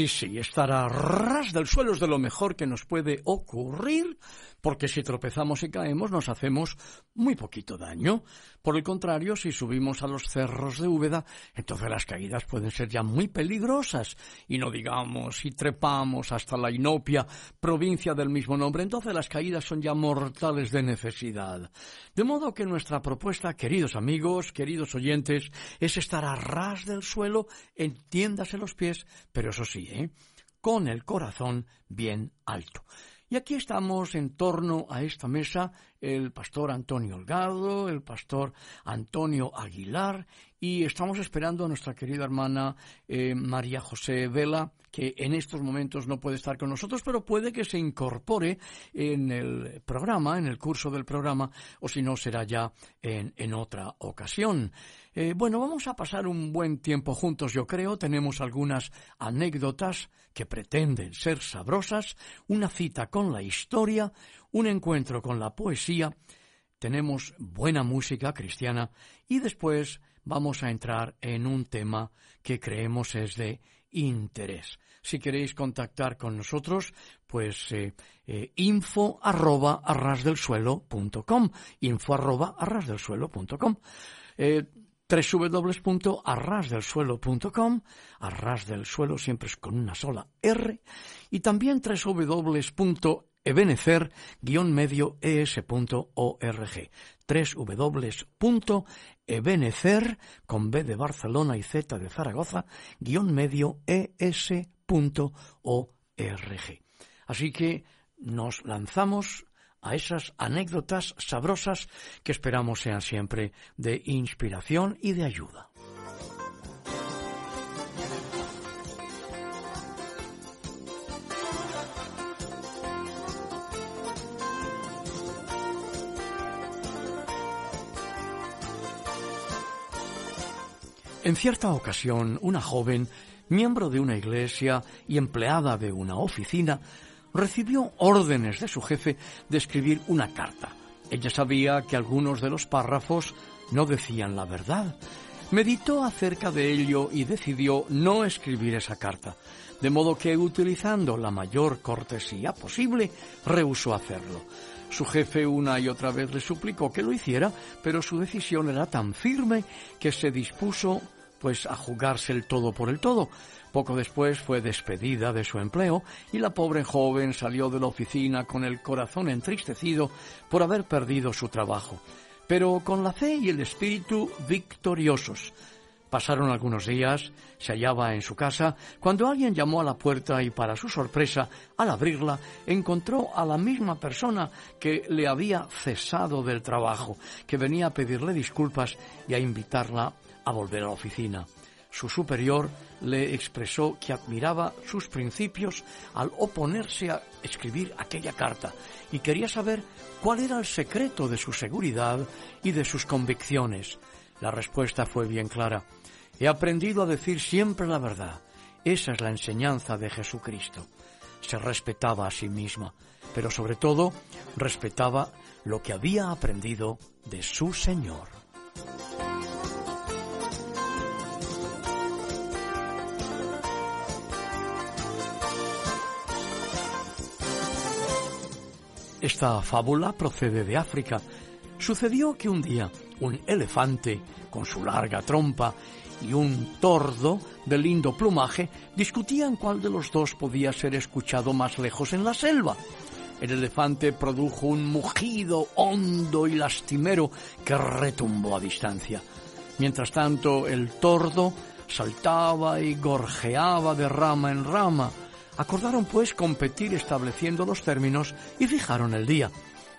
Sí, sí, estar a ras del suelo es de lo mejor que nos puede ocurrir porque si tropezamos y caemos nos hacemos muy poquito daño. Por el contrario, si subimos a los cerros de Úbeda, entonces las caídas pueden ser ya muy peligrosas. Y no digamos, si trepamos hasta la Inopia, provincia del mismo nombre, entonces las caídas son ya mortales de necesidad. De modo que nuestra propuesta, queridos amigos, queridos oyentes, es estar a ras del suelo, entiéndase los pies, pero eso sí, ¿eh? con el corazón bien alto. Y aquí estamos en torno a esta mesa el pastor Antonio Holgado, el pastor Antonio Aguilar y estamos esperando a nuestra querida hermana eh, María José Vela, que en estos momentos no puede estar con nosotros, pero puede que se incorpore en el programa, en el curso del programa, o si no será ya en, en otra ocasión. Eh, bueno, vamos a pasar un buen tiempo juntos, yo creo. Tenemos algunas anécdotas que pretenden ser sabrosas, una cita con la historia, un encuentro con la poesía, tenemos buena música cristiana y después vamos a entrar en un tema que creemos es de interés. Si queréis contactar con nosotros, pues eh, eh, info arroba arrasdelsuelo.com info arroba arrasdelsuelo.com eh, www.arrasdelsuelo.com arras del suelo siempre es con una sola R y también www ebenecer-medioes.org www.ebenecer con B de Barcelona y Z de Zaragoza medio Así que nos lanzamos a esas anécdotas sabrosas que esperamos sean siempre de inspiración y de ayuda. En cierta ocasión, una joven, miembro de una iglesia y empleada de una oficina, recibió órdenes de su jefe de escribir una carta. Ella sabía que algunos de los párrafos no decían la verdad. Meditó acerca de ello y decidió no escribir esa carta, de modo que, utilizando la mayor cortesía posible, rehusó hacerlo. Su jefe una y otra vez le suplicó que lo hiciera, pero su decisión era tan firme que se dispuso pues a jugarse el todo por el todo. Poco después fue despedida de su empleo y la pobre joven salió de la oficina con el corazón entristecido por haber perdido su trabajo, pero con la fe y el espíritu victoriosos. Pasaron algunos días, se hallaba en su casa, cuando alguien llamó a la puerta y para su sorpresa, al abrirla, encontró a la misma persona que le había cesado del trabajo, que venía a pedirle disculpas y a invitarla a volver a la oficina. Su superior le expresó que admiraba sus principios al oponerse a escribir aquella carta y quería saber cuál era el secreto de su seguridad y de sus convicciones. La respuesta fue bien clara. He aprendido a decir siempre la verdad. Esa es la enseñanza de Jesucristo. Se respetaba a sí misma, pero sobre todo respetaba lo que había aprendido de su Señor. Esta fábula procede de África. Sucedió que un día un elefante con su larga trompa y un tordo de lindo plumaje discutían cuál de los dos podía ser escuchado más lejos en la selva. El elefante produjo un mugido hondo y lastimero que retumbó a distancia. Mientras tanto, el tordo saltaba y gorjeaba de rama en rama. Acordaron pues competir estableciendo los términos y fijaron el día.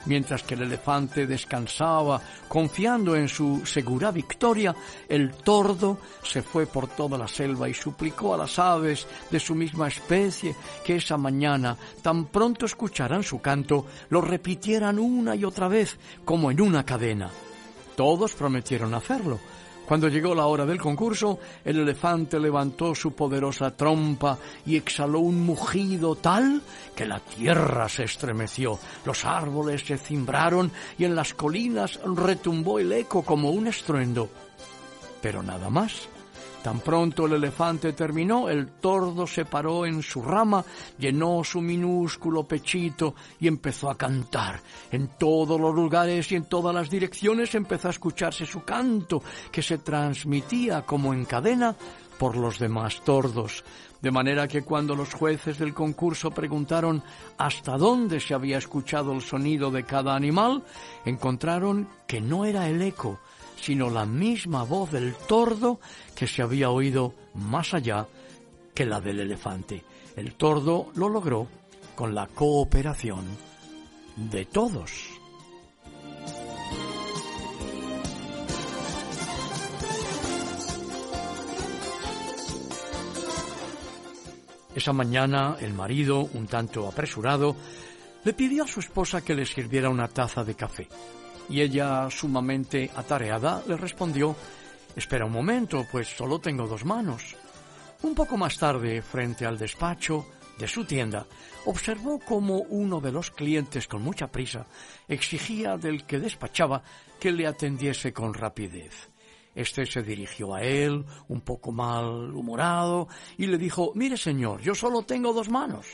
Mientras que el elefante descansaba, confiando en su segura victoria, el tordo se fue por toda la selva y suplicó a las aves de su misma especie que esa mañana, tan pronto escucharan su canto, lo repitieran una y otra vez, como en una cadena. Todos prometieron hacerlo, cuando llegó la hora del concurso, el elefante levantó su poderosa trompa y exhaló un mugido tal que la tierra se estremeció, los árboles se cimbraron y en las colinas retumbó el eco como un estruendo. Pero nada más. Tan pronto el elefante terminó, el tordo se paró en su rama, llenó su minúsculo pechito y empezó a cantar. En todos los lugares y en todas las direcciones empezó a escucharse su canto, que se transmitía como en cadena por los demás tordos. De manera que cuando los jueces del concurso preguntaron hasta dónde se había escuchado el sonido de cada animal, encontraron que no era el eco, sino la misma voz del tordo que se había oído más allá que la del elefante. El tordo lo logró con la cooperación de todos. Esa mañana el marido, un tanto apresurado, le pidió a su esposa que le sirviera una taza de café y ella, sumamente atareada, le respondió Espera un momento, pues solo tengo dos manos. Un poco más tarde, frente al despacho de su tienda, observó cómo uno de los clientes con mucha prisa exigía del que despachaba que le atendiese con rapidez. Este se dirigió a él, un poco mal humorado, y le dijo Mire, señor, yo solo tengo dos manos.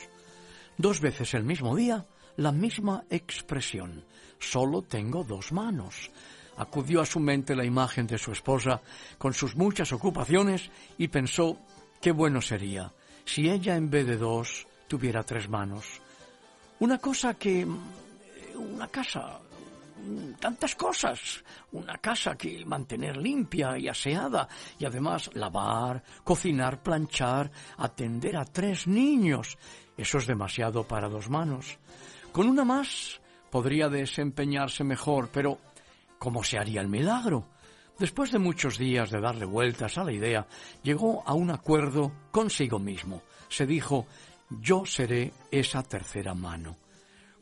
Dos veces el mismo día, la misma expresión solo tengo dos manos. Acudió a su mente la imagen de su esposa con sus muchas ocupaciones y pensó qué bueno sería si ella en vez de dos tuviera tres manos. Una cosa que... una casa tantas cosas. Una casa que mantener limpia y aseada y además lavar, cocinar, planchar, atender a tres niños. Eso es demasiado para dos manos. Con una más podría desempeñarse mejor, pero ¿cómo se haría el milagro? Después de muchos días de darle vueltas a la idea, llegó a un acuerdo consigo mismo. Se dijo, yo seré esa tercera mano.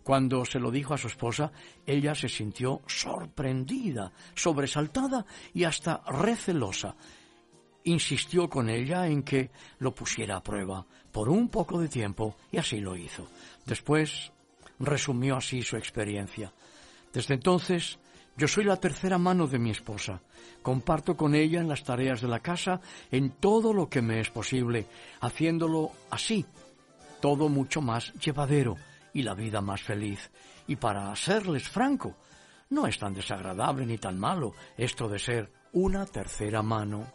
Cuando se lo dijo a su esposa, ella se sintió sorprendida, sobresaltada y hasta recelosa. Insistió con ella en que lo pusiera a prueba por un poco de tiempo y así lo hizo. Después resumió así su experiencia. Desde entonces, yo soy la tercera mano de mi esposa. Comparto con ella en las tareas de la casa, en todo lo que me es posible, haciéndolo así, todo mucho más llevadero y la vida más feliz. Y para serles franco, no es tan desagradable ni tan malo esto de ser una tercera mano.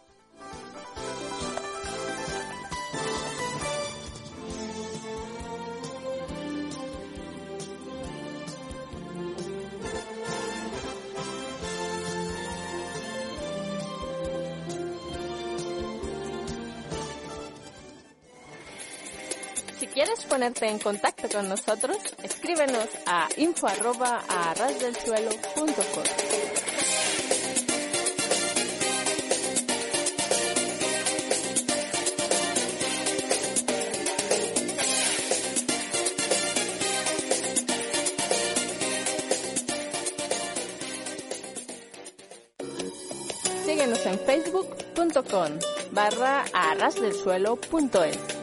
Ponerte en contacto con nosotros, escríbenos a info arroba Síguenos en facebook.com barra arrasdelsuelo.es.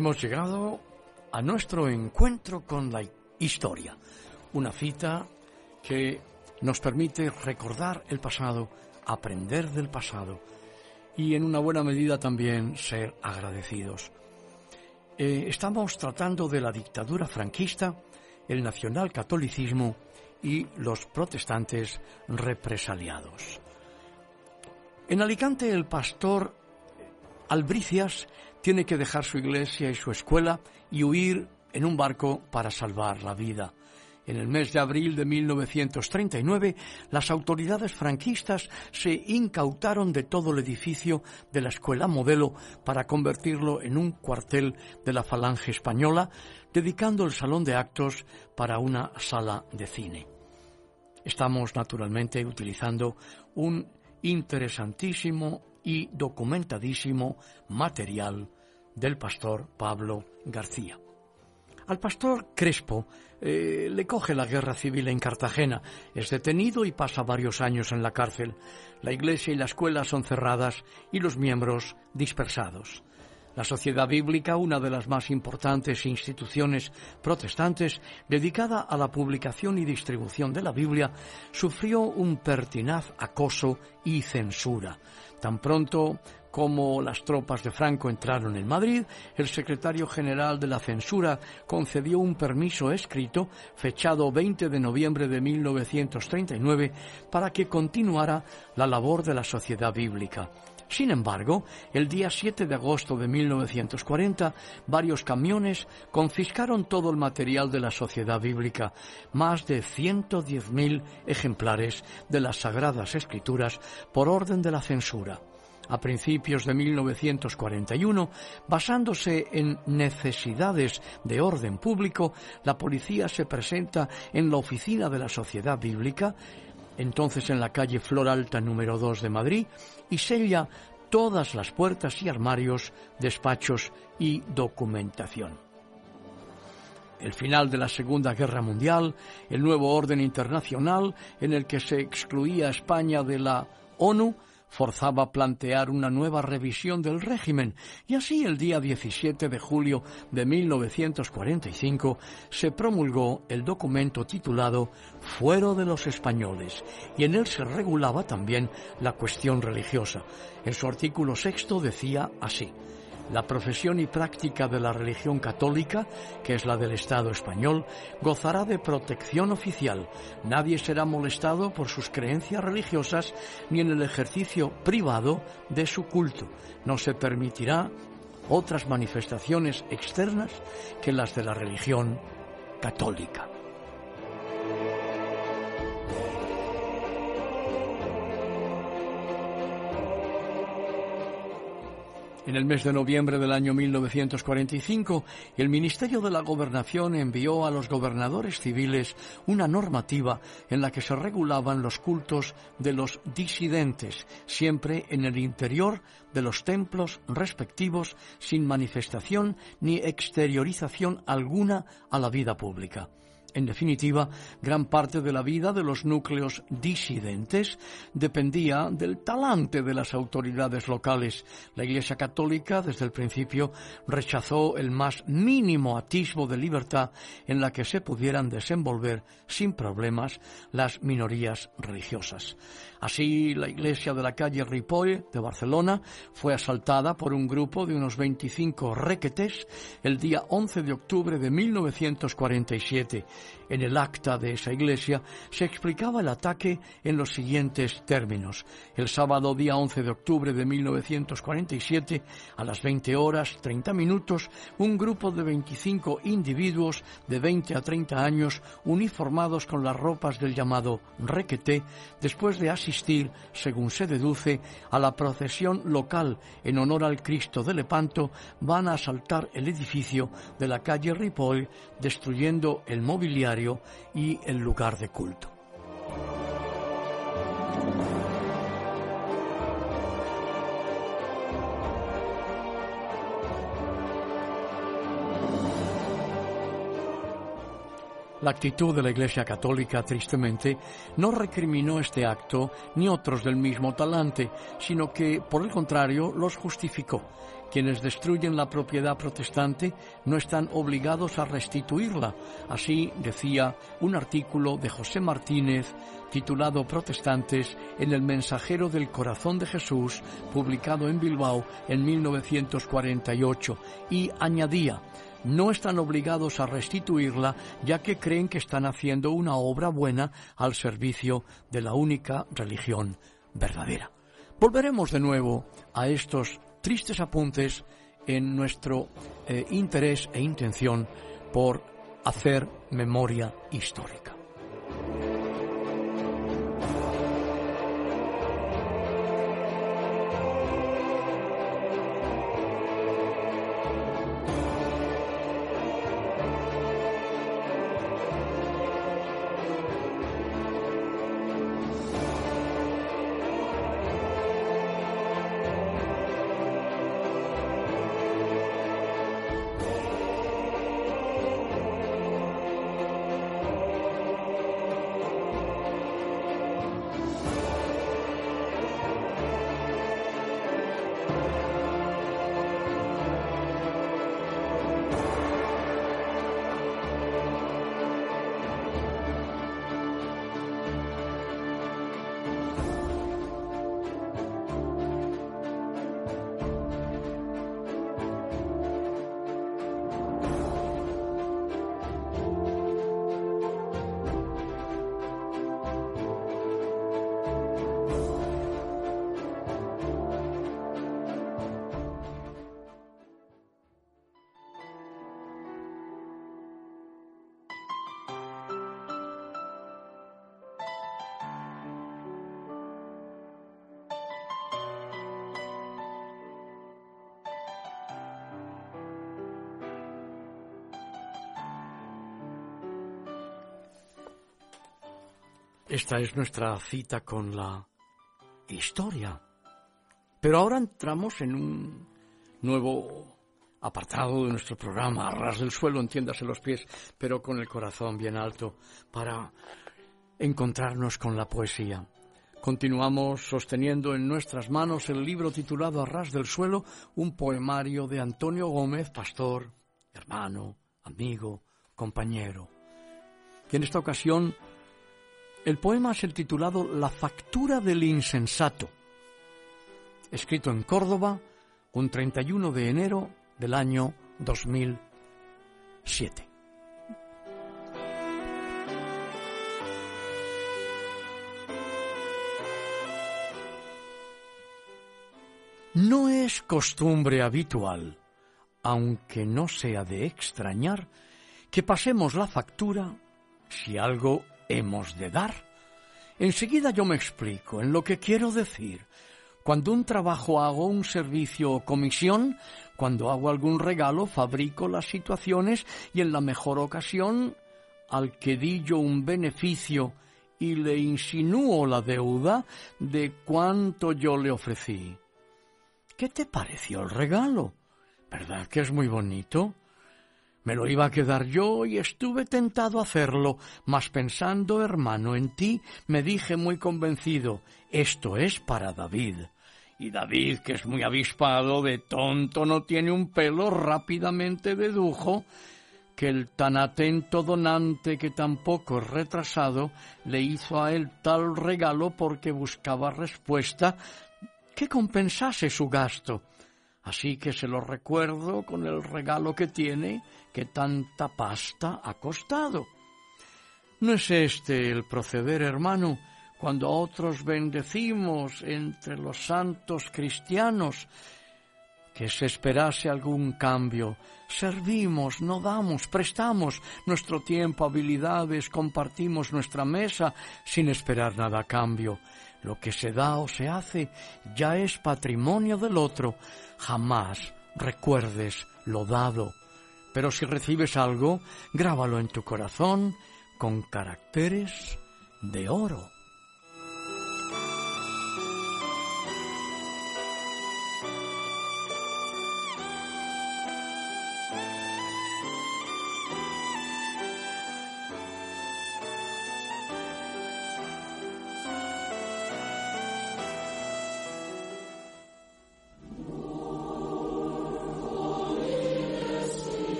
Hemos llegado a nuestro encuentro con la historia, una cita que nos permite recordar el pasado, aprender del pasado y en una buena medida también ser agradecidos. Eh, estamos tratando de la dictadura franquista, el nacionalcatolicismo y los protestantes represaliados. En Alicante el pastor Albricias tiene que dejar su iglesia y su escuela y huir en un barco para salvar la vida. En el mes de abril de 1939, las autoridades franquistas se incautaron de todo el edificio de la escuela modelo para convertirlo en un cuartel de la Falange española, dedicando el salón de actos para una sala de cine. Estamos naturalmente utilizando un interesantísimo y documentadísimo material del pastor Pablo García. Al pastor Crespo eh, le coge la guerra civil en Cartagena, es detenido y pasa varios años en la cárcel. La iglesia y la escuela son cerradas y los miembros dispersados. La Sociedad Bíblica, una de las más importantes instituciones protestantes dedicada a la publicación y distribución de la Biblia, sufrió un pertinaz acoso y censura. Tan pronto como las tropas de Franco entraron en Madrid, el secretario general de la censura concedió un permiso escrito, fechado 20 de noviembre de 1939, para que continuara la labor de la Sociedad Bíblica. Sin embargo, el día 7 de agosto de 1940, varios camiones confiscaron todo el material de la Sociedad Bíblica, más de 110.000 ejemplares de las Sagradas Escrituras por orden de la censura a principios de 1941, basándose en necesidades de orden público, la policía se presenta en la oficina de la Sociedad Bíblica, entonces en la calle Flor Alta número 2 de Madrid, y sella todas las puertas y armarios, despachos y documentación. El final de la Segunda Guerra Mundial, el nuevo orden internacional en el que se excluía a España de la ONU, forzaba plantear una nueva revisión del régimen y así el día 17 de julio de 1945 se promulgó el documento titulado Fuero de los Españoles y en él se regulaba también la cuestión religiosa. En su artículo sexto decía así la profesión y práctica de la religión católica, que es la del Estado español, gozará de protección oficial. Nadie será molestado por sus creencias religiosas ni en el ejercicio privado de su culto. No se permitirá otras manifestaciones externas que las de la religión católica. En el mes de noviembre del año 1945, el Ministerio de la Gobernación envió a los gobernadores civiles una normativa en la que se regulaban los cultos de los disidentes, siempre en el interior de los templos respectivos, sin manifestación ni exteriorización alguna a la vida pública. En definitiva, gran parte de la vida de los núcleos disidentes dependía del talante de las autoridades locales. La Iglesia Católica, desde el principio, rechazó el más mínimo atisbo de libertad en la que se pudieran desenvolver sin problemas las minorías religiosas. Así, la iglesia de la calle Ripoll de Barcelona fue asaltada por un grupo de unos 25 requetes el día 11 de octubre de 1947. En el acta de esa iglesia se explicaba el ataque en los siguientes términos. El sábado día 11 de octubre de 1947, a las 20 horas 30 minutos, un grupo de 25 individuos de 20 a 30 años, uniformados con las ropas del llamado requeté, después de asistir, según se deduce, a la procesión local en honor al Cristo de Lepanto, van a asaltar el edificio de la calle Ripoll, destruyendo el mobiliario y el lugar de culto. La actitud de la Iglesia Católica, tristemente, no recriminó este acto ni otros del mismo talante, sino que, por el contrario, los justificó. Quienes destruyen la propiedad protestante no están obligados a restituirla. Así decía un artículo de José Martínez titulado Protestantes en el Mensajero del Corazón de Jesús, publicado en Bilbao en 1948, y añadía no están obligados a restituirla ya que creen que están haciendo una obra buena al servicio de la única religión verdadera. Volveremos de nuevo a estos tristes apuntes en nuestro eh, interés e intención por hacer memoria histórica. Esta es nuestra cita con la historia. Pero ahora entramos en un nuevo apartado de nuestro programa, a ras del suelo, entiéndase los pies, pero con el corazón bien alto, para encontrarnos con la poesía. Continuamos sosteniendo en nuestras manos el libro titulado A ras del suelo, un poemario de Antonio Gómez, pastor, hermano, amigo, compañero. Y en esta ocasión el poema es el titulado La factura del insensato, escrito en Córdoba un 31 de enero del año 2007. No es costumbre habitual, aunque no sea de extrañar, que pasemos la factura si algo hemos de dar. Enseguida yo me explico en lo que quiero decir. Cuando un trabajo hago un servicio o comisión, cuando hago algún regalo, fabrico las situaciones y en la mejor ocasión, al que di yo un beneficio y le insinúo la deuda de cuánto yo le ofrecí. ¿Qué te pareció el regalo? ¿Verdad que es muy bonito? Me lo iba a quedar yo y estuve tentado a hacerlo, mas pensando, hermano, en ti, me dije muy convencido, esto es para David. Y David, que es muy avispado, de tonto no tiene un pelo, rápidamente dedujo que el tan atento donante que tampoco es retrasado le hizo a él tal regalo porque buscaba respuesta que compensase su gasto. Así que se lo recuerdo con el regalo que tiene que tanta pasta ha costado. ¿No es este el proceder, hermano, cuando otros bendecimos entre los santos cristianos? Que se esperase algún cambio. Servimos, no damos, prestamos nuestro tiempo, habilidades, compartimos nuestra mesa sin esperar nada a cambio. Lo que se da o se hace ya es patrimonio del otro. Jamás recuerdes lo dado pero si recibes algo, grábalo en tu corazón con caracteres de oro.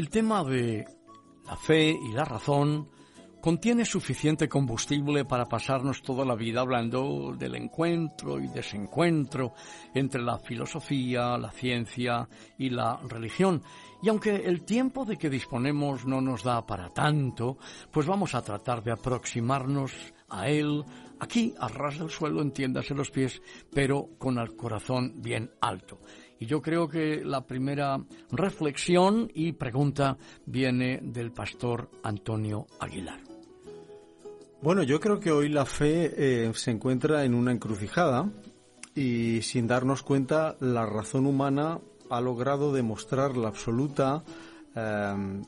El tema de la fe y la razón contiene suficiente combustible para pasarnos toda la vida hablando del encuentro y desencuentro entre la filosofía, la ciencia y la religión. Y aunque el tiempo de que disponemos no nos da para tanto, pues vamos a tratar de aproximarnos a él aquí, a ras del suelo, entiéndase los pies, pero con el corazón bien alto. Y yo creo que la primera reflexión y pregunta viene del pastor Antonio Aguilar. Bueno, yo creo que hoy la fe eh, se encuentra en una encrucijada y sin darnos cuenta la razón humana ha logrado demostrar la absoluta em,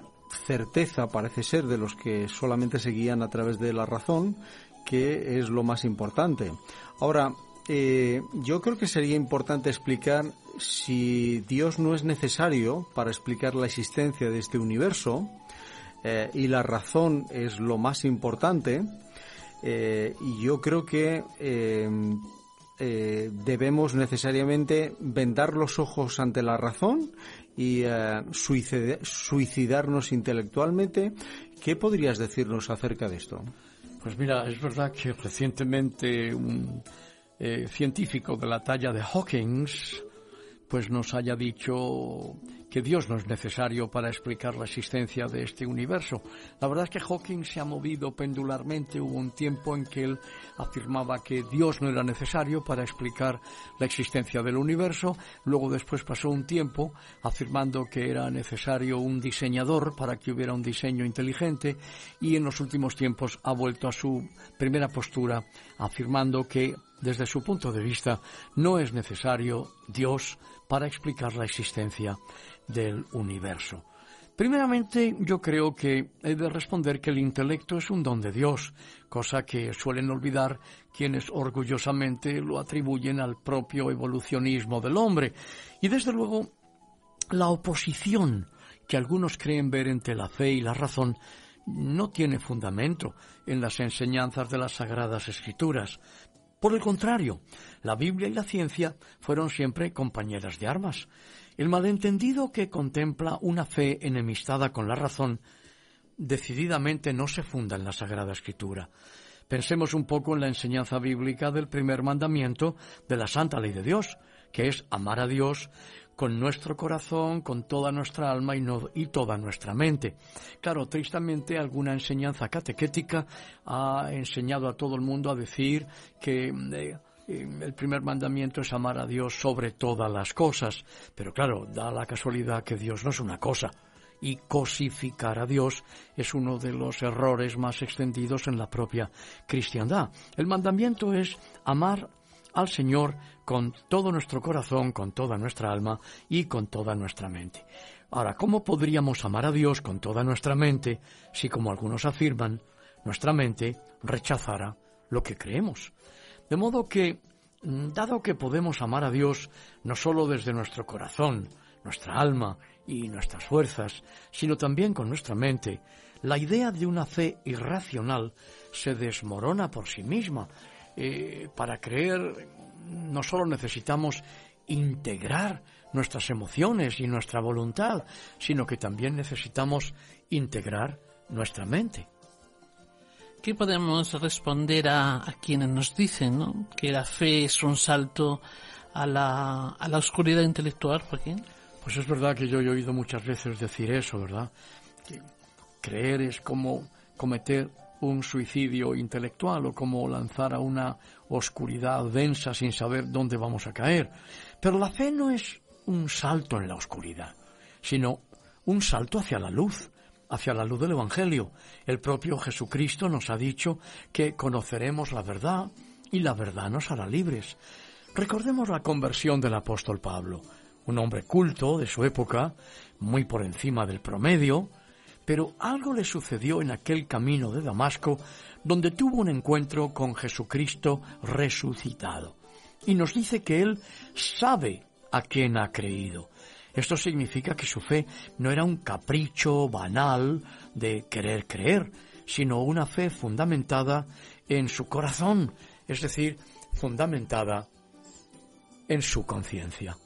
certeza, parece ser, de los que solamente se guían a través de la razón, que es lo más importante. Ahora, eh, yo creo que sería importante explicar si Dios no es necesario para explicar la existencia de este universo, eh, y la razón es lo más importante, eh, y yo creo que em, eh, debemos necesariamente vendar los ojos ante la razón y suicidarnos intelectualmente. ¿Qué podrías decirnos acerca de esto? Pues mira, es verdad que recientemente un científico de la talla de Hawkins pues nos haya dicho que Dios no es necesario para explicar la existencia de este universo. La verdad es que Hawking se ha movido pendularmente. Hubo un tiempo en que él afirmaba que Dios no era necesario para explicar la existencia del universo. Luego después pasó un tiempo afirmando que era necesario un diseñador para que hubiera un diseño inteligente. Y en los últimos tiempos ha vuelto a su primera postura afirmando que desde su punto de vista no es necesario Dios para explicar la existencia del universo. Primeramente, yo creo que he de responder que el intelecto es un don de Dios, cosa que suelen olvidar quienes orgullosamente lo atribuyen al propio evolucionismo del hombre. Y desde luego, la oposición que algunos creen ver entre la fe y la razón no tiene fundamento en las enseñanzas de las Sagradas Escrituras. Por el contrario, la Biblia y la ciencia fueron siempre compañeras de armas. El malentendido que contempla una fe enemistada con la razón decididamente no se funda en la Sagrada Escritura. Pensemos un poco en la enseñanza bíblica del primer mandamiento de la Santa Ley de Dios, que es amar a Dios con nuestro corazón, con toda nuestra alma y, toda nuestra mente. Claro, tristemente alguna enseñanza catequética ha enseñado a todo el mundo a decir que eh, el primer mandamiento es amar a Dios sobre todas las cosas, pero claro, da la casualidad que Dios no es una cosa, y cosificar a Dios es uno de los errores más extendidos en la propia cristiandad. El mandamiento es amar al Señor con todo nuestro corazón, con toda nuestra alma y con toda nuestra mente. Ahora, ¿cómo podríamos amar a Dios con toda nuestra mente si, como algunos afirman, nuestra mente rechazara lo que creemos? De modo que, mm, dado que podemos amar a Dios no sólo desde nuestro corazón, nuestra alma y nuestras fuerzas, sino también con nuestra mente, la idea de una fe irracional se desmorona por sí misma. Eh, para creer no solo necesitamos integrar nuestras emociones y nuestra voluntad, sino que también necesitamos integrar nuestra mente. ¿Qué podemos responder a, quienes nos dicen que la fe es un salto a la, a la oscuridad intelectual, Joaquín? Pues es verdad que yo he oído muchas veces decir eso, ¿verdad? Que creer es como cometer un suicidio intelectual o como lanzar a una oscuridad densa sin saber dónde vamos a caer. Pero la fe no es un salto en la oscuridad, sino un salto hacia la luz, hacia la luz del Evangelio. El propio Jesucristo nos ha dicho que conoceremos la verdad y la verdad nos hará libres. Recordemos la conversión del apóstol Pablo, un hombre culto de su época, muy por encima del promedio, pero algo le sucedió en aquel camino de Damasco donde tuvo un encuentro con Jesucristo resucitado. Y nos dice que él sabe a quién ha creído. Esto significa que su fe no era un capricho banal de querer creer, sino una fe fundamentada en su corazón, es decir, fundamentada en su conciencia.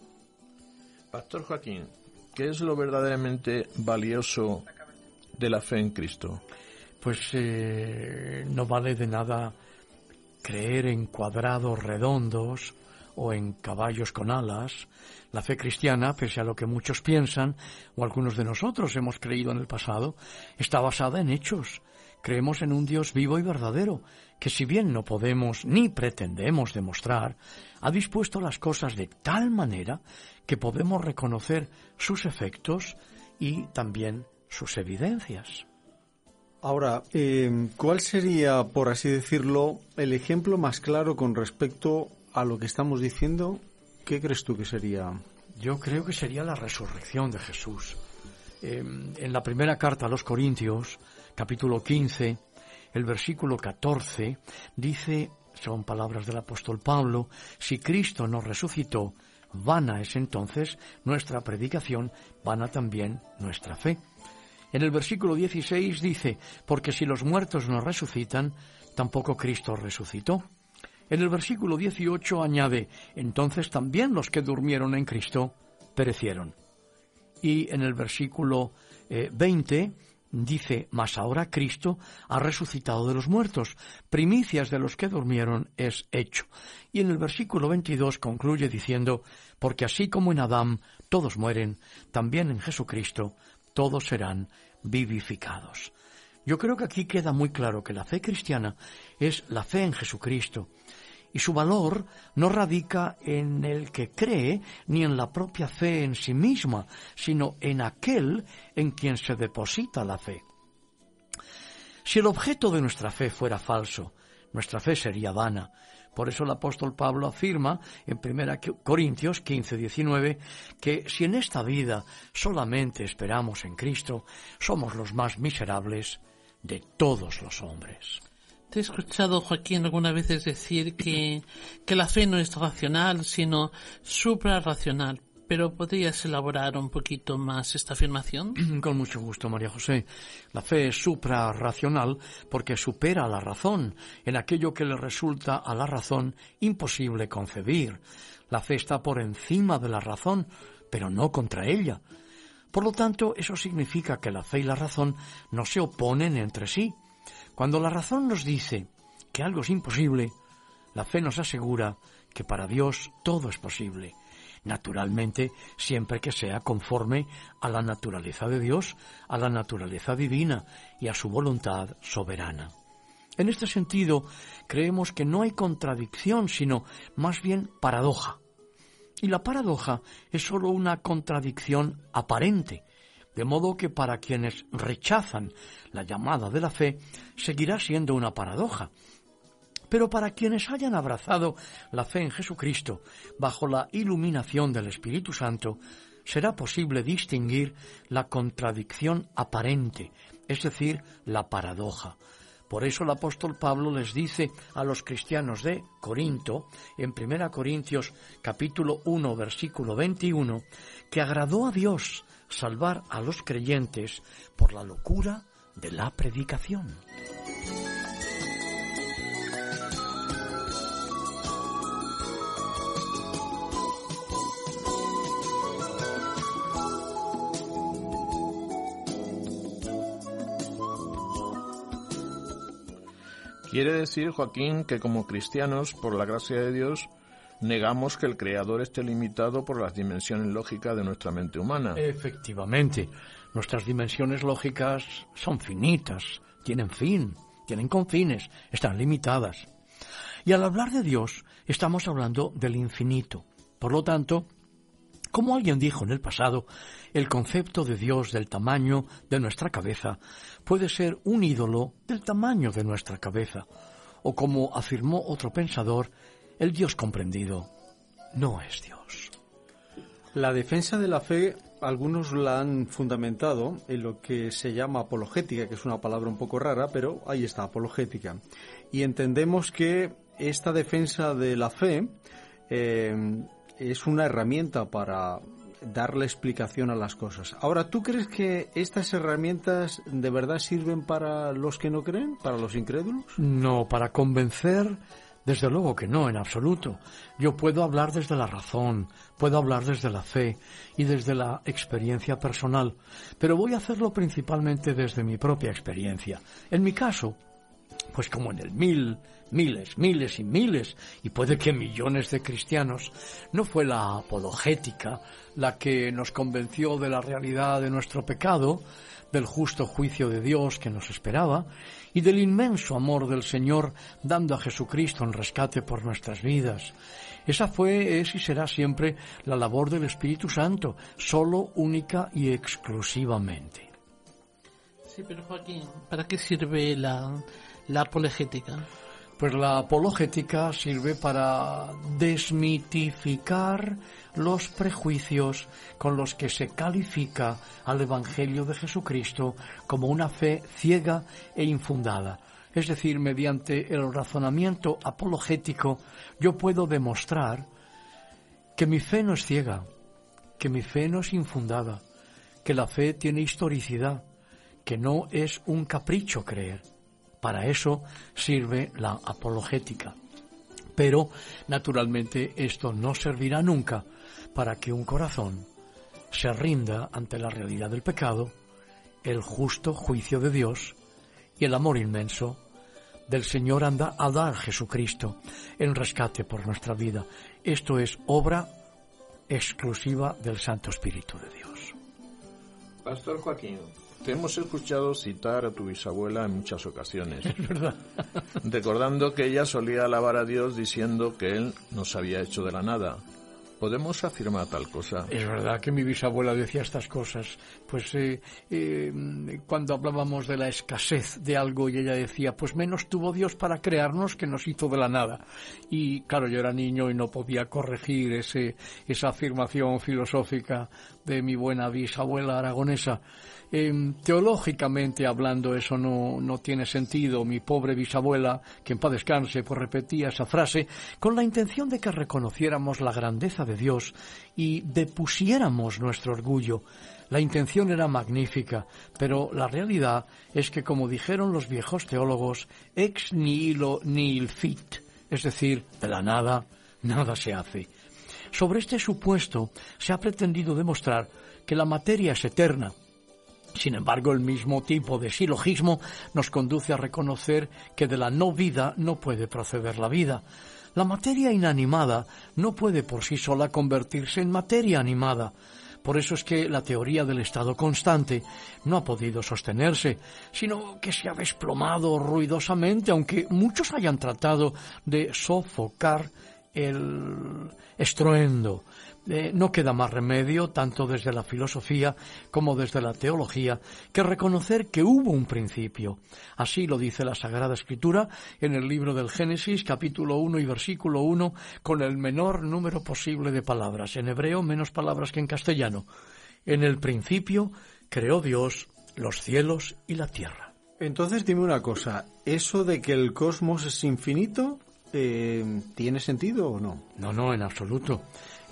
Pastor Joaquín, ¿Qué es lo verdaderamente valioso de la fe en Cristo? Pues eh, no vale de nada creer en cuadrados redondos o en caballos con alas. La fe cristiana, pese a lo que muchos piensan, o algunos de nosotros hemos creído en el pasado, está basada en hechos. Creemos en un Dios vivo y verdadero, que si bien no podemos ni pretendemos demostrar, ha dispuesto las cosas de tal manera que podemos reconocer sus efectos y también sus evidencias. Ahora, eh, ¿cuál sería, por así decirlo, el ejemplo más claro con respecto a lo que estamos diciendo? ¿Qué crees tú que sería? Yo creo que sería la resurrección de Jesús. Eh, en la primera carta a los Corintios, capítulo 15, el versículo 14, dice, son palabras del apóstol Pablo, si Cristo nos resucitó, vana es entonces nuestra predicación, vana también nuestra fe. En el versículo 16 dice, porque si los muertos no resucitan, tampoco Cristo resucitó. En el versículo 18 añade, entonces también los que durmieron en Cristo perecieron. Y en el versículo 20 eh, dice, mas ahora Cristo ha resucitado de los muertos, primicias de los que durmieron es hecho. Y en el versículo 22 concluye diciendo, porque así como en Adán todos mueren, también en Jesucristo todos serán vivificados. Yo creo que aquí queda muy claro que la fe cristiana es la fe en Jesucristo, y su valor no radica en el que cree ni en la propia fe en sí misma, sino en aquel en quien se deposita la fe. Si el objeto de nuestra fe fuera falso, nuestra fe sería vana. Por eso el apóstol Pablo afirma en 1 Corintios 15, 19 que si en esta vida solamente esperamos en Cristo, somos los más miserables de todos los hombres. Te he escuchado, Joaquín, algunas veces decir que, que la fe no es racional, sino suprarracional. Pero ¿podrías elaborar un poquito más esta afirmación? Con mucho gusto, María José. La fe es suprarracional porque supera la razón en aquello que le resulta a la razón imposible concebir. La fe está por encima de la razón, pero no contra ella. Por lo tanto, eso significa que la fe y la razón no se oponen entre sí. Cuando la razón nos dice que algo es imposible, la fe nos asegura que para Dios todo es posible naturalmente siempre que sea conforme a la naturaleza de Dios, a la naturaleza divina y a su voluntad soberana. En este sentido, creemos que no hay contradicción, sino más bien paradoja. Y la paradoja es sólo una contradicción aparente, de modo que para quienes rechazan la llamada de la fe, seguirá siendo una paradoja, pero para quienes hayan abrazado la fe en Jesucristo bajo la iluminación del Espíritu Santo, será posible distinguir la contradicción aparente, es decir, la paradoja. Por eso el apóstol Pablo les dice a los cristianos de Corinto, en 1 Corintios capítulo 1 versículo 21, que agradó a Dios salvar a los creyentes por la locura de la predicación. Quiere decir, Joaquín, que como cristianos, por la gracia de Dios, negamos que el Creador esté limitado por las dimensiones lógicas de nuestra mente humana. Efectivamente, nuestras dimensiones lógicas son finitas, tienen fin, tienen confines, están limitadas. Y al hablar de Dios, estamos hablando del infinito. Por lo tanto, como alguien dijo en el pasado, el concepto de Dios del tamaño de nuestra cabeza puede ser un ídolo del tamaño de nuestra cabeza, o como afirmó otro pensador, el Dios comprendido no es Dios. La defensa de la fe, algunos la han fundamentado en lo que se llama apologética, que es una palabra un poco rara, pero ahí está, apologética. Y entendemos que esta defensa de la fe eh, es una herramienta para darle explicación a las cosas. Ahora, ¿tú crees que estas herramientas de verdad sirven para los que no creen, para los incrédulos? No, para convencer Desde luego que no, en absoluto. Yo puedo hablar desde la razón, puedo hablar desde la fe y desde la experiencia personal, pero voy a hacerlo principalmente desde mi propia experiencia. En mi caso, pues como en el mil, miles, miles y miles, y puede que millones de cristianos, no fue la apologética la que nos convenció de la realidad de nuestro pecado, del justo juicio de Dios que nos esperaba y del inmenso amor del Señor dando a Jesucristo en rescate por nuestras vidas. Esa fue, es y será siempre la labor del Espíritu Santo, solo, única y exclusivamente. Sí, pero Joaquín, ¿para qué sirve la, la apologética? Pues la apologética sirve para desmitificar los prejuicios con los que se califica al Evangelio de Jesucristo como una fe ciega e infundada. Es decir, mediante el razonamiento apologético yo puedo demostrar que mi fe no es ciega, que mi fe no es infundada, que la fe tiene historicidad, que no es un capricho creer para eso sirve la apologética. Pero, naturalmente, esto no servirá nunca para que un corazón se rinda ante la realidad del pecado, el justo juicio de Dios y el amor inmenso del Señor anda a dar Jesucristo en rescate por nuestra vida. Esto es obra exclusiva del Santo Espíritu de Dios. Pastor Joaquín, te hemos escuchado citar a tu bisabuela en muchas ocasiones. Es verdad. Recordando que ella solía alabar a Dios diciendo que Él nos había hecho de la nada. ¿Podemos afirmar tal cosa? Es verdad que mi bisabuela decía estas cosas. Pues eh, eh, cuando hablábamos de la escasez de algo y ella decía, pues menos tuvo Dios para crearnos que nos hizo de la nada. Y claro, yo era niño y no podía corregir ese, esa afirmación filosófica de mi buena bisabuela aragonesa. Eh, teológicamente hablando eso no, no, tiene sentido. Mi pobre bisabuela, que en paz descanse, pues repetía esa frase con la intención de que reconociéramos la grandeza de Dios y depusiéramos nuestro orgullo. La intención era magnífica, pero la realidad es que, como dijeron los viejos teólogos, ex nihilo nihil fit, es decir, de la nada, nada se hace. Sobre este supuesto se ha pretendido demostrar que la materia es eterna, sin embargo, el mismo tipo de silogismo nos conduce a reconocer que de la no vida no puede proceder la vida. La materia inanimada no puede por sí sola convertirse en materia animada. Por eso es que la teoría del estado constante no ha podido sostenerse, sino que se ha desplomado ruidosamente, aunque muchos hayan tratado de sofocar el estruendo eh, no queda más remedio, tanto desde la filosofía como desde la teología, que reconocer que hubo un principio. Así lo dice la Sagrada Escritura en el libro del Génesis, capítulo 1 y versículo 1, con el menor número posible de palabras. En hebreo, menos palabras que en castellano. En el principio creó Dios los cielos y la tierra. Entonces dime una cosa, ¿eso de que el cosmos es infinito eh, tiene sentido o no? No, no, en absoluto.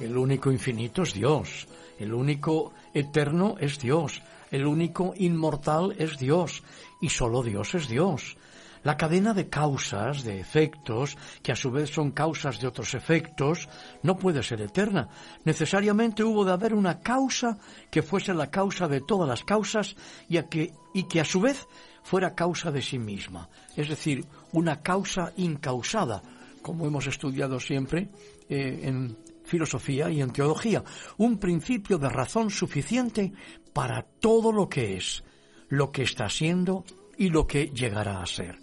El único infinito es Dios, el único eterno es Dios, el único inmortal es Dios, y solo Dios es Dios. La cadena de causas, de efectos, que a su vez son causas de otros efectos, no puede ser eterna. Necesariamente hubo de haber una causa que fuese la causa de todas las causas y, que, y que a su vez fuera causa de sí misma. Es decir, una causa incausada, como hemos estudiado siempre eh, en filosofía y en teología, un principio de razón suficiente para todo lo que es, lo que está siendo y lo que llegará a ser.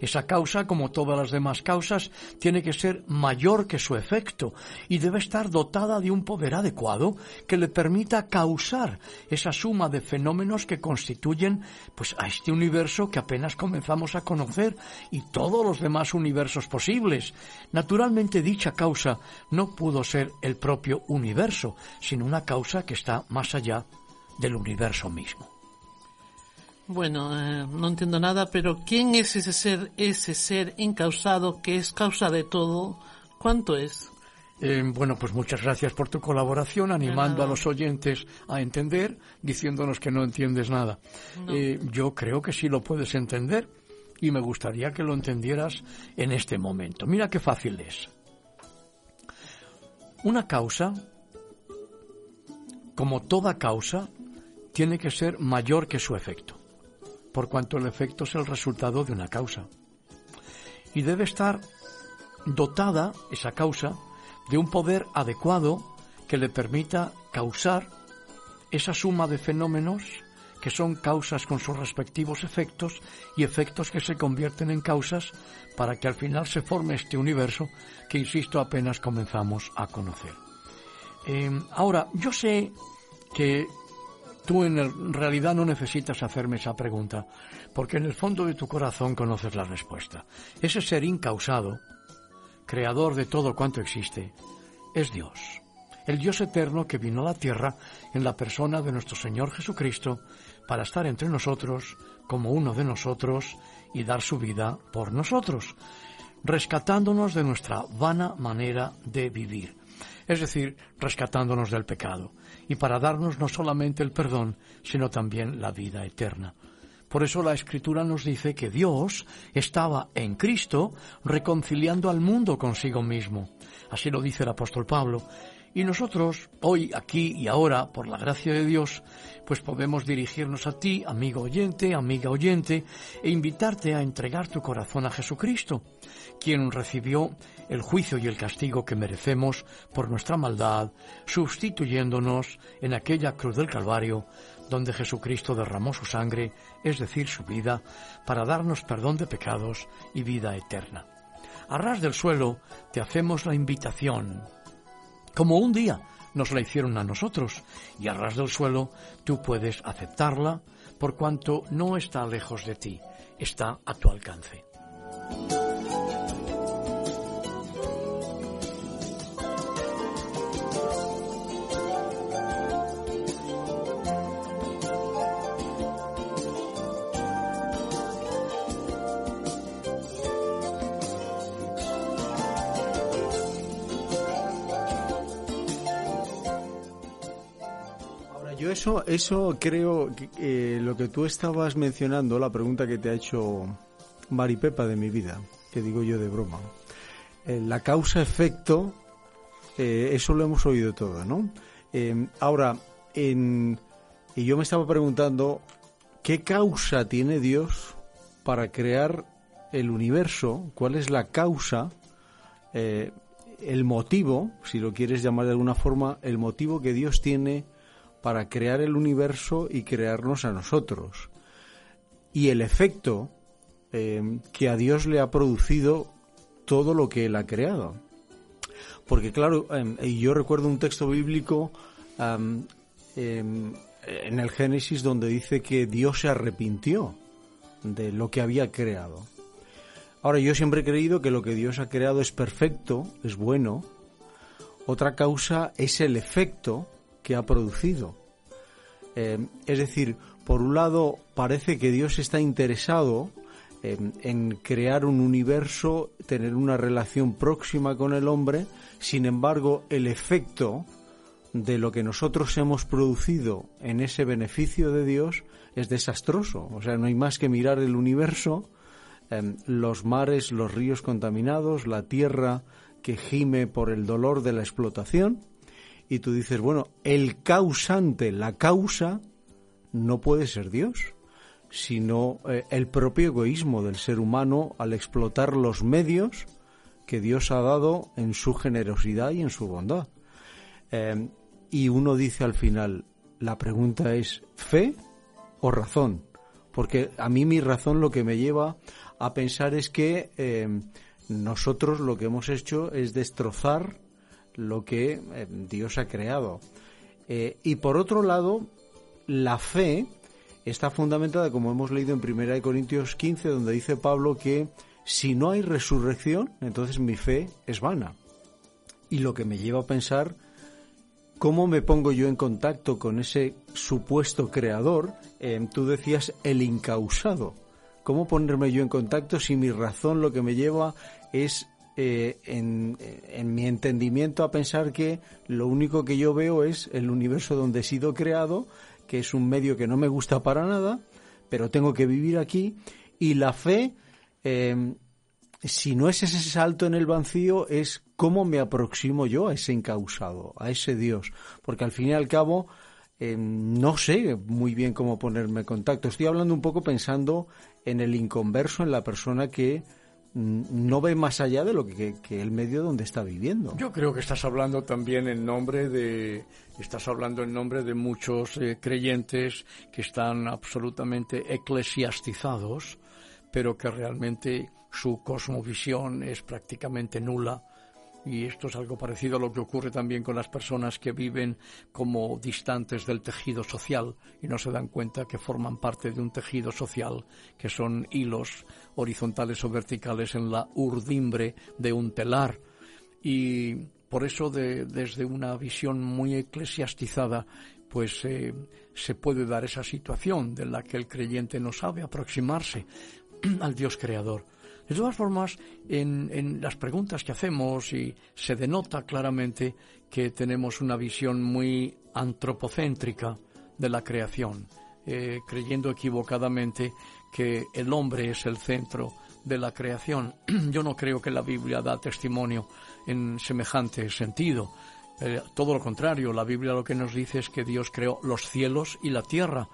Esa causa, como todas las demás causas, tiene que ser mayor que su efecto y debe estar dotada de un poder adecuado que le permita causar esa suma de fenómenos que constituyen pues a este universo que apenas comenzamos a conocer y todos los demás universos posibles. Naturalmente dicha causa no pudo ser el propio universo, sino una causa que está más allá del universo mismo. Bueno, eh, no entiendo nada, pero ¿quién es ese ser, ese ser incausado que es causa de todo? ¿Cuánto es? Eh, bueno, pues muchas gracias por tu colaboración, animando a los oyentes a entender, diciéndonos que no entiendes nada. Eh, yo creo que sí lo puedes entender. y me gustaría que lo entendieras en este momento. Mira qué fácil es. Una causa, como toda causa, tiene que ser mayor que su efecto, por cuanto el efecto es el resultado de una causa. Y debe estar dotada esa causa de un poder adecuado que le permita causar esa suma de fenómenos que son causas con sus respectivos efectos y efectos que se convierten en causas para que al final se forme este universo que, insisto, apenas comenzamos a conocer. Eh, ahora, yo sé que tú en realidad no necesitas hacerme esa pregunta, porque en el fondo de tu corazón conoces la respuesta. Ese ser incausado, creador de todo cuanto existe, es Dios el Dios eterno que vino a la tierra en la persona de nuestro Señor Jesucristo para estar entre nosotros como uno de nosotros y dar su vida por nosotros, rescatándonos de nuestra vana manera de vivir, es decir, rescatándonos del pecado, y para darnos no solamente el perdón, sino también la vida eterna. Por eso la Escritura nos dice que Dios estaba en Cristo reconciliando al mundo consigo mismo. Así lo dice el apóstol Pablo, y nosotros, hoy, aquí y ahora, por la gracia de Dios, pues podemos dirigirnos a ti, amigo oyente, amiga oyente, e invitarte a entregar tu corazón a Jesucristo, quien recibió el juicio y el castigo que merecemos por nuestra maldad, sustituyéndonos en aquella cruz del Calvario, donde Jesucristo derramó su sangre, es decir, su vida, para darnos perdón de pecados y vida eterna. A ras del suelo te hacemos la invitación como un día nos la hicieron a nosotros, y a ras del suelo tú puedes aceptarla por cuanto no está lejos de ti, está a tu alcance. Eso, creo que eh, lo que tú estabas mencionando, la pregunta que te ha hecho Maripepa de mi vida, que digo yo de broma. Eh, la causa-efecto, eh, eso lo hemos oído todo, ¿no? ahora, en, y yo me estaba preguntando, ¿qué causa tiene Dios para crear el universo? ¿Cuál es la causa? el motivo, si lo quieres llamar de alguna forma, el motivo que Dios tiene para crear el universo y crearnos a nosotros. Y el efecto eh, que a Dios le ha producido todo lo que Él ha creado. Porque claro, em, yo recuerdo un texto bíblico em, en el Génesis donde dice que Dios se arrepintió de lo que había creado. Ahora, yo siempre he creído que lo que Dios ha creado es perfecto, es bueno. Otra causa es el efecto que ha producido. Eh, es decir, por un lado parece que Dios está interesado en crear un universo, tener una relación próxima con el hombre, sin embargo el efecto de lo que nosotros hemos producido en ese beneficio de Dios es desastroso. O sea, no hay más que mirar el universo, em, los mares, los ríos contaminados, la tierra que gime por el dolor de la explotación, y tú dices, bueno, el causante, la causa, no puede ser Dios, sino eh, el propio egoísmo del ser humano al explotar los medios que Dios ha dado en su generosidad y en su bondad. Em, y uno dice al final, la pregunta es, ¿fe o razón? Porque a mí mi razón lo que me lleva a pensar es que em, nosotros lo que hemos hecho es destrozar lo que eh, Dios ha creado. Eh, y por otro lado, la fe está fundamentada, como hemos leído en 1 Corintios 15, donde dice Pablo que si no hay resurrección, entonces mi fe es vana. Y lo que me lleva a pensar, ¿cómo me pongo yo en contacto con ese supuesto creador? Eh, tú decías el incausado. ¿Cómo ponerme yo en contacto si mi razón lo que me lleva es eh, en, mi entendimiento a pensar que lo único que yo veo es el universo donde he sido creado, que es un medio que no me gusta para nada, pero tengo que vivir aquí, y la fe eh, si no es ese salto en el vacío, es cómo me aproximo yo a ese encausado, a ese Dios. Porque al fin y al cabo, eh, no sé muy bien cómo ponerme en contacto. Estoy hablando un poco pensando en el inconverso, en la persona que no ve más allá de lo que, el medio donde está viviendo. Yo creo que estás hablando también en nombre de estás hablando en nombre de muchos eh, creyentes que están absolutamente eclesiastizados, pero que realmente su cosmovisión es prácticamente nula y esto es algo parecido a lo que ocurre también con las personas que viven como distantes del tejido social y no se dan cuenta que forman parte de un tejido social, que son hilos horizontales o verticales en la urdimbre de un telar. Y por eso desde una visión muy eclesiastizada pues eh, se puede dar esa situación de la que el creyente no sabe aproximarse al Dios creador. De todas formas, en, las preguntas que hacemos y se denota claramente que tenemos una visión muy antropocéntrica de la creación, eh, creyendo equivocadamente que el hombre es el centro de la creación. Yo no creo que la Biblia da testimonio en semejante sentido. Eh, todo lo contrario, la Biblia lo que nos dice es que Dios creó los cielos y la tierra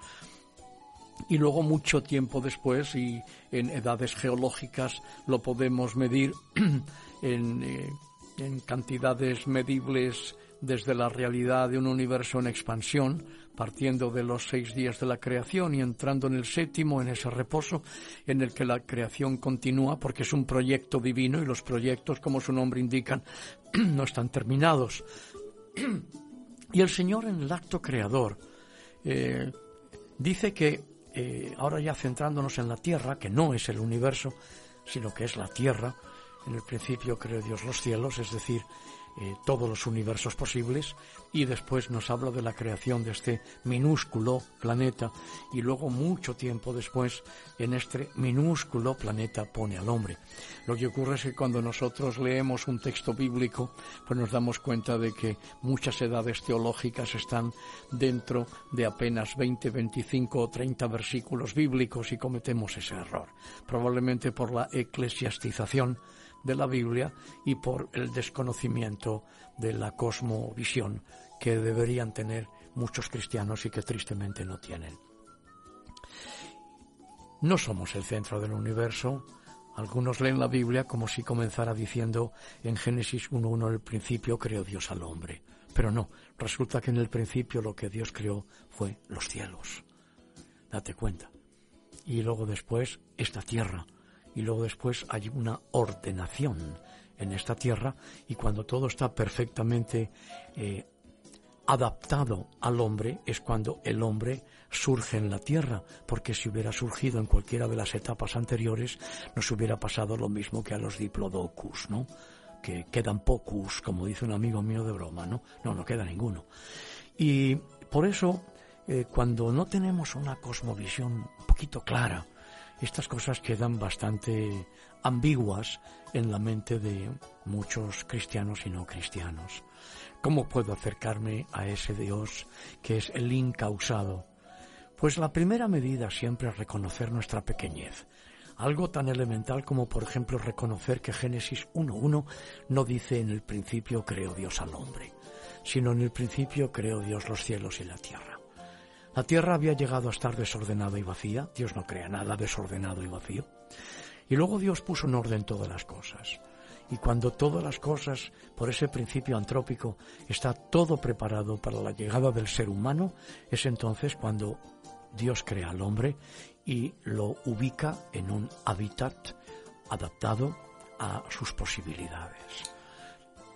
y luego mucho tiempo después y en edades geológicas lo podemos medir en, eh, en, cantidades medibles desde la realidad de un universo en expansión, partiendo de los seis días de la creación y entrando en el séptimo, en ese reposo en el que la creación continúa porque es un proyecto divino y los proyectos, como su nombre indica, no están terminados. y el Señor en el acto creador eh, dice que eh, ahora ya centrándonos en la Tierra, que no es el universo, sino que es la Tierra, en el principio creó Dios los cielos, es decir, eh, todos los universos posibles y después nos habla de la creación de este minúsculo planeta y luego mucho tiempo después en este minúsculo planeta pone al hombre. Lo que ocurre es que cuando nosotros leemos un texto bíblico pues nos damos cuenta de que muchas edades teológicas están dentro de apenas 20, 25 o 30 versículos bíblicos y cometemos ese error, probablemente por la eclesiastización de la Biblia y por el desconocimiento de la cosmovisión que deberían tener muchos cristianos y que tristemente no tienen. No somos el centro del universo. Algunos leen la Biblia como si comenzara diciendo en Génesis 1.1 el principio creó Dios al hombre. Pero no, resulta que en el principio lo que Dios creó fue los cielos. Date cuenta. Y luego después esta tierra, y luego después hay una ordenación en esta tierra y cuando todo está perfectamente eh, adaptado al hombre es cuando el hombre surge en la tierra, porque si hubiera surgido en cualquiera de las etapas anteriores nos hubiera pasado lo mismo que a los diplodocus, ¿no? Que quedan pocus, como dice un amigo mío de broma, ¿no? No, no queda ninguno. Y por eso, eh, cuando no tenemos una cosmovisión un poquito clara estas cosas quedan bastante ambiguas en la mente de muchos cristianos y no cristianos. ¿Cómo puedo acercarme a ese Dios que es el incausado? Pues la primera medida siempre es reconocer nuestra pequeñez. Algo tan elemental como, por ejemplo, reconocer que Génesis 1.1 no dice en el principio creó Dios al hombre, sino en el principio creó Dios los cielos y la tierra. La tierra había llegado a estar desordenada y vacía. Dios no crea nada desordenado y vacío. Y luego Dios puso en orden todas las cosas. Y cuando todas las cosas, por ese principio antrópico, está todo preparado para la llegada del ser humano, es entonces cuando Dios crea al hombre y lo ubica en un hábitat adaptado a sus posibilidades.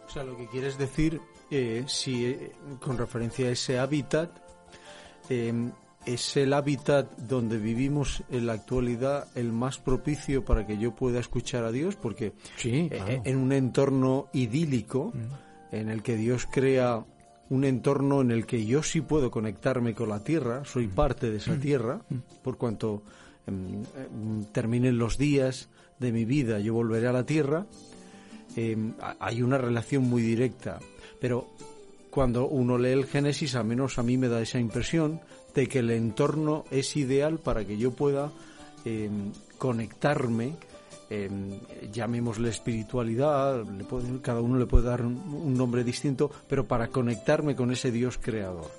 O sea, lo que quieres decir, eh, si eh, con referencia a ese hábitat, Em, es el hábitat donde vivimos en la actualidad el más propicio para que yo pueda escuchar a Dios, porque eh, en un entorno idílico mm. en el que Dios crea un entorno en el que yo sí puedo conectarme con la tierra, soy mm. parte de esa mm. tierra, por cuanto em, em, terminen los días de mi vida, yo volveré a la tierra, hay una relación muy directa, pero cuando uno lee el Génesis, al menos a mí me da esa impresión de que el entorno es ideal para que yo pueda em, conectarme em, llamémosle espiritualidad, cada uno le puede dar un, nombre distinto, pero para conectarme con ese Dios creador.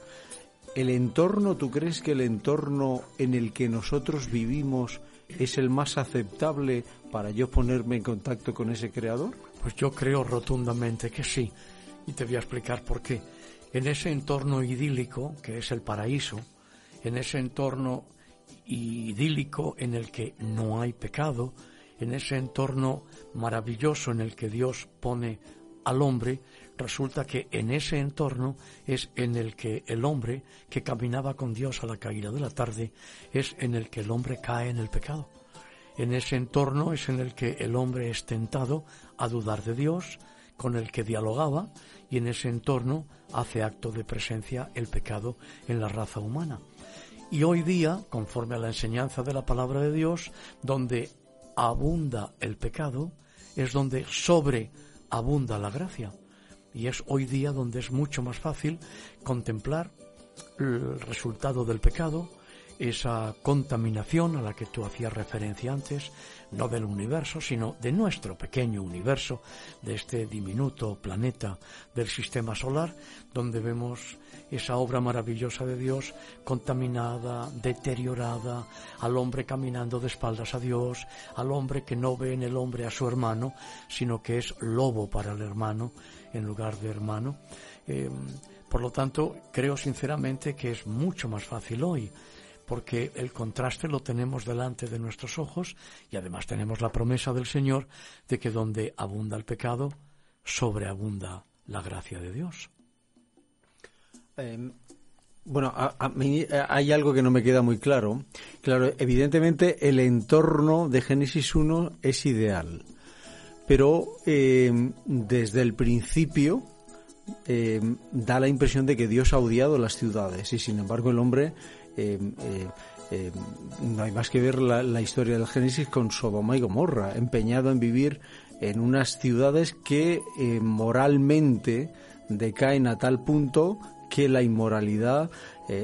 ¿El entorno, tú crees que el entorno en el que nosotros vivimos es el más aceptable para yo ponerme en contacto con ese creador? Pues yo creo rotundamente que sí. Y te voy a explicar por qué. En ese entorno idílico, que es el paraíso, en ese entorno idílico en el que no hay pecado, en ese entorno maravilloso en el que Dios pone al hombre, resulta que en ese entorno es en el que el hombre que caminaba con Dios a la caída de la tarde, es en el que el hombre cae en el pecado. En ese entorno es en el que el hombre es tentado a dudar de Dios, con el que dialogaba, y en ese entorno hace acto de presencia el pecado en la raza humana. Y hoy día, conforme a la enseñanza de la palabra de Dios, donde abunda el pecado, es donde sobreabunda la gracia. Y es hoy día donde es mucho más fácil contemplar el resultado del pecado, esa contaminación a la que tú hacías referencia antes, no del universo, sino de nuestro pequeño universo, de este diminuto planeta del sistema solar, donde vemos esa obra maravillosa de Dios contaminada, deteriorada, al hombre caminando de espaldas a Dios, al hombre que no ve en el hombre a su hermano, sino que es lobo para el hermano en lugar de hermano. Eh, por lo tanto, creo sinceramente que es mucho más fácil hoy porque el contraste lo tenemos delante de nuestros ojos y además tenemos la promesa del Señor de que donde abunda el pecado, sobreabunda la gracia de Dios. Em, bueno, a, mí eh, hay algo que no me queda muy claro. Claro, evidentemente el entorno de Génesis 1 es ideal, pero em, desde el principio em, da la impresión de que Dios ha odiado las ciudades y sin embargo el hombre eh, eh, no hay más que ver la, historia del Génesis con Sodoma y Gomorra, empeñado en vivir en unas ciudades que eh, moralmente decaen a tal punto que la inmoralidad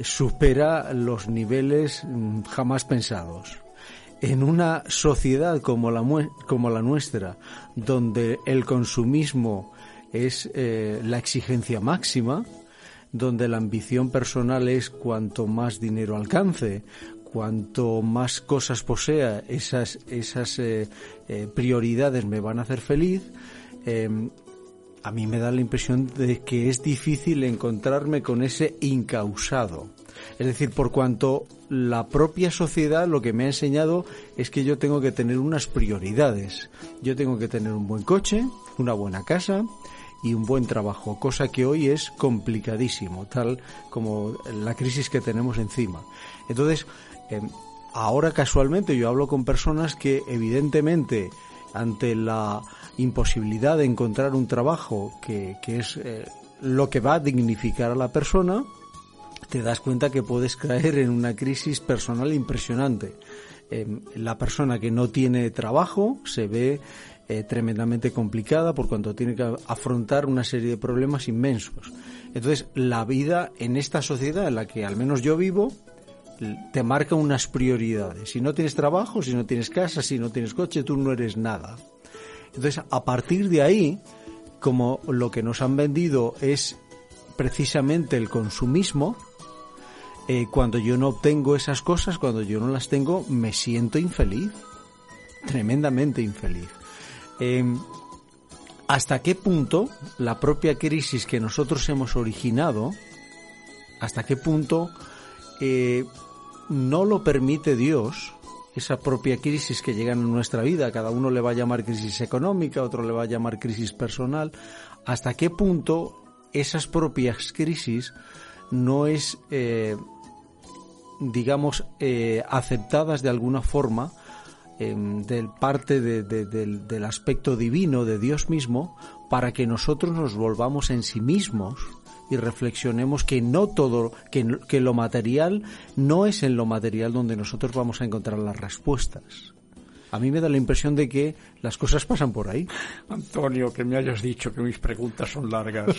supera los niveles mm, jamás pensados. En una sociedad como la, como la nuestra, donde el consumismo es la exigencia máxima, donde la ambición personal es cuanto más dinero alcance, cuanto más cosas posea, esas, esas eh, eh, prioridades me van a hacer feliz, em, a mí me da la impresión de que es difícil encontrarme con ese incausado. Es decir, por cuanto la propia sociedad lo que me ha enseñado es que yo tengo que tener unas prioridades. Yo tengo que tener un buen coche, una buena casa, y un buen trabajo, cosa que hoy es complicadísimo, tal como la crisis que tenemos encima. Entonces, eh, ahora casualmente yo hablo con personas que evidentemente ante la imposibilidad de encontrar un trabajo que, es eh, lo que va a dignificar a la persona, te das cuenta que puedes caer en una crisis personal impresionante. Eh, la persona que no tiene trabajo se ve eh, tremendamente complicada por cuanto tiene que afrontar una serie de problemas inmensos. Entonces, la vida en esta sociedad en la que al menos yo vivo te marca unas prioridades. Si no tienes trabajo, si no tienes casa, si no tienes coche, tú no eres nada. Entonces, a partir de ahí, como lo que nos han vendido es precisamente el consumismo, eh, cuando yo no obtengo esas cosas, cuando yo no las tengo, me siento infeliz, tremendamente infeliz. Em, hasta qué punto la propia crisis que nosotros hemos originado, hasta qué punto eh, no lo permite Dios, esa propia crisis que llega en nuestra vida, cada uno le va a llamar crisis económica, otro le va a llamar crisis personal, hasta qué punto esas propias crisis no es, eh, digamos, eh, aceptadas de alguna forma del parte del, aspecto divino de Dios mismo para que nosotros nos volvamos en sí mismos y reflexionemos que no todo, que, que lo material no es en lo material donde nosotros vamos a encontrar las respuestas. A mí me da la impresión de que las cosas pasan por ahí. Antonio, que me hayas dicho que mis preguntas son largas.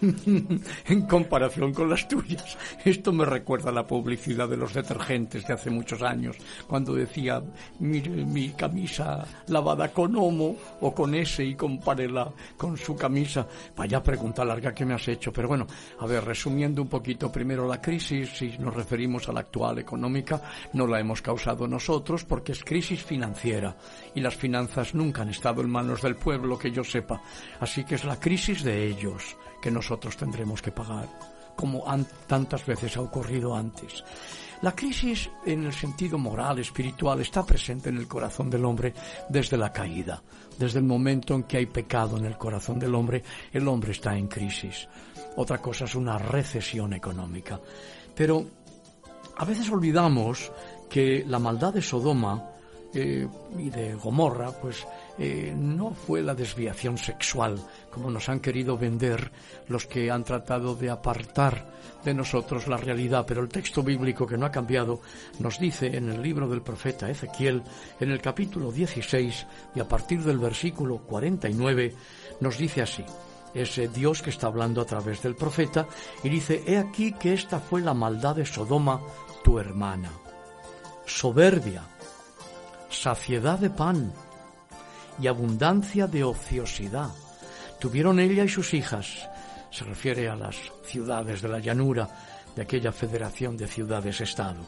en comparación con las tuyas. Esto me recuerda a la publicidad de los detergentes de hace muchos años, cuando decía, mire mi camisa lavada con homo o con ese y compárela con su camisa. Vaya pregunta larga que me has hecho, pero bueno, a ver, resumiendo un poquito, primero la crisis, si nos referimos a la actual económica, no la hemos causado nosotros porque es crisis financiera y las finanzas nunca han estado en manos del pueblo, que yo sepa. Así que es la crisis de ellos que nosotros tendremos que pagar, como tantas veces ha ocurrido antes. La crisis en el sentido moral, espiritual, está presente en el corazón del hombre desde la caída. Desde el momento en que hay pecado en el corazón del hombre, el hombre está en crisis. Otra cosa es una recesión económica. Pero a veces olvidamos que la maldad de Sodoma eh, y de Gomorra, pues eh, no fue la desviación sexual, como nos han querido vender los que han tratado de apartar de nosotros la realidad, pero el texto bíblico que no ha cambiado nos dice en el libro del profeta Ezequiel, en el capítulo 16 y a partir del versículo 49, nos dice así, ese Dios que está hablando a través del profeta, y dice, He aquí que esta fue la maldad de Sodoma, tu hermana. Soberbia, saciedad de pan y abundancia de ociosidad. Tuvieron ella y sus hijas, se refiere a las ciudades de la llanura de aquella federación de ciudades-estado,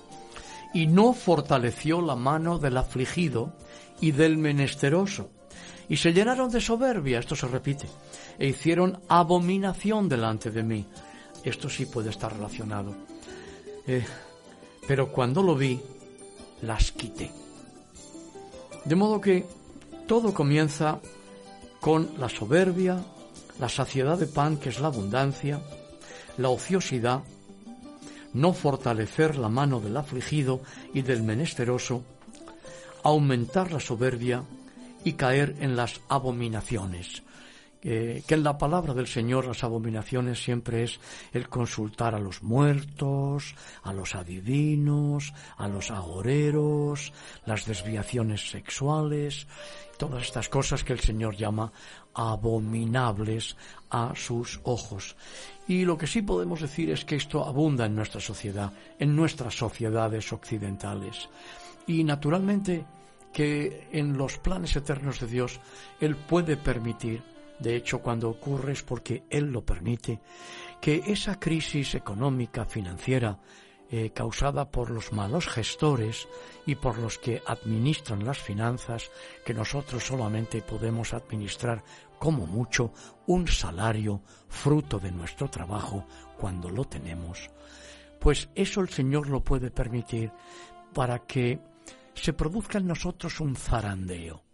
y no fortaleció la mano del afligido y del menesteroso, y se llenaron de soberbia, esto se repite, e hicieron abominación delante de mí. Esto sí puede estar relacionado. Eh, pero cuando lo vi, las quité. De modo que todo comienza con la soberbia, la saciedad de pan, que es la abundancia, la ociosidad, no fortalecer la mano del afligido y del menesteroso, aumentar la soberbia y caer en las abominaciones, que en la palabra del Señor las abominaciones siempre es el consultar a los muertos, a los adivinos, a los agoreros, las desviaciones sexuales, todas estas cosas que el Señor llama abominables a sus ojos. Y lo que sí podemos decir es que esto abunda en nuestra sociedad, en nuestras sociedades occidentales. Y naturalmente que en los planes eternos de Dios Él puede permitir de hecho, cuando ocurre es porque Él lo permite, que esa crisis económica, financiera, eh, causada por los malos gestores y por los que administran las finanzas, que nosotros solamente podemos administrar como mucho un salario fruto de nuestro trabajo cuando lo tenemos, pues eso el Señor lo puede permitir para que se produzca en nosotros un zarandeo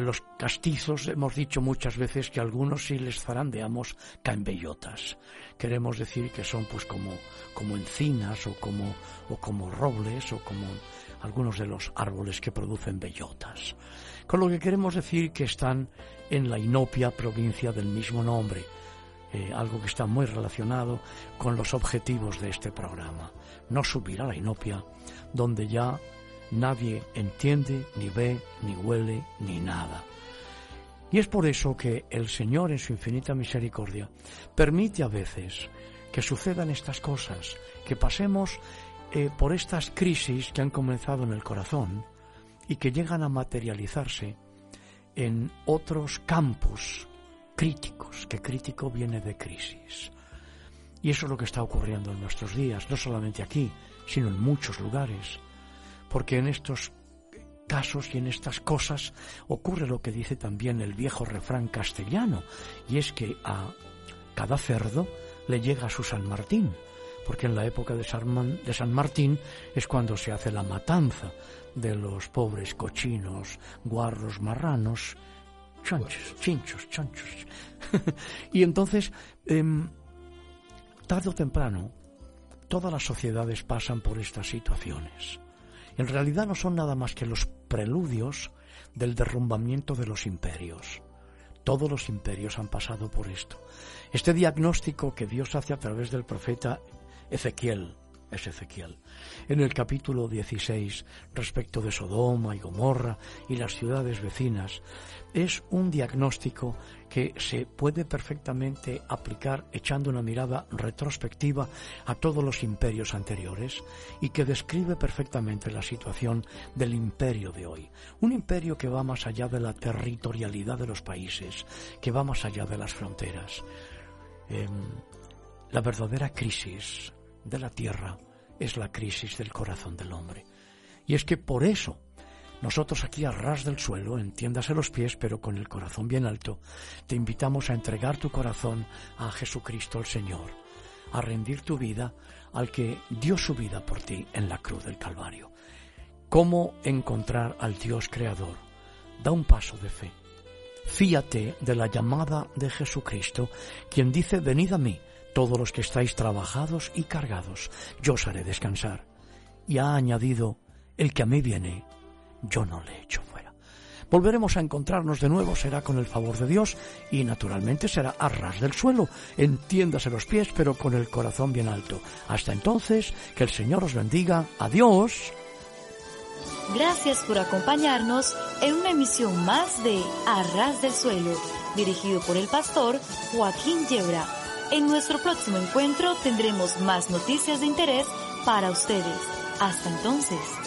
los castizos hemos dicho muchas veces que algunos si les zarandeamos caen bellotas. Queremos decir que son pues como, como encinas o como, o como robles o como algunos de los árboles que producen bellotas. Con lo que queremos decir que están en la inopia provincia del mismo nombre, eh, algo que está muy relacionado con los objetivos de este programa. No subir a la inopia, donde ya nadie entiende, ni ve, ni huele, ni nada. Y es por eso que el Señor en su infinita misericordia permite a veces que sucedan estas cosas, que pasemos eh, por estas crisis que han comenzado en el corazón y que llegan a materializarse en otros campos críticos, que crítico viene de crisis. Y eso es lo que está ocurriendo en nuestros días, no solamente aquí, sino en muchos lugares porque en estos casos y en estas cosas ocurre lo que dice también el viejo refrán castellano, y es que a cada cerdo le llega su San Martín, porque en la época de San, Martín es cuando se hace la matanza de los pobres cochinos, guarros, marranos, chanchos, chinchos, chanchos. y entonces, em, tarde o temprano, todas las sociedades pasan por estas situaciones en realidad no son nada más que los preludios del derrumbamiento de los imperios. Todos los imperios han pasado por esto. Este diagnóstico que Dios hace a través del profeta Ezequiel, es Ezequiel. En el capítulo 16, respecto de Sodoma y Gomorra y las ciudades vecinas, es un diagnóstico que se puede perfectamente aplicar echando una mirada retrospectiva a todos los imperios anteriores y que describe perfectamente la situación del imperio de hoy. Un imperio que va más allá de la territorialidad de los países, que va más allá de las fronteras. Em, la verdadera crisis de la tierra es la crisis del corazón del hombre. Y es que por eso nosotros aquí a ras del suelo, entiéndase los pies, pero con el corazón bien alto, te invitamos a entregar tu corazón a Jesucristo el Señor, a rendir tu vida al que dio su vida por ti en la cruz del Calvario. ¿Cómo encontrar al Dios Creador? Da un paso de fe. Fíate de la llamada de Jesucristo, quien dice, venid a mí, todos los que estáis trabajados y cargados, yo os haré descansar. Y ha añadido, el que a mí viene, yo no le echo fuera. Volveremos a encontrarnos de nuevo, será con el favor de Dios y naturalmente será a ras del suelo, entiéndase los pies, pero con el corazón bien alto. Hasta entonces, que el Señor os bendiga. Adiós. Gracias por acompañarnos en una emisión más de A ras del suelo, dirigido por el pastor Joaquín Yebra. En nuestro próximo encuentro tendremos más noticias de interés para ustedes. Hasta entonces.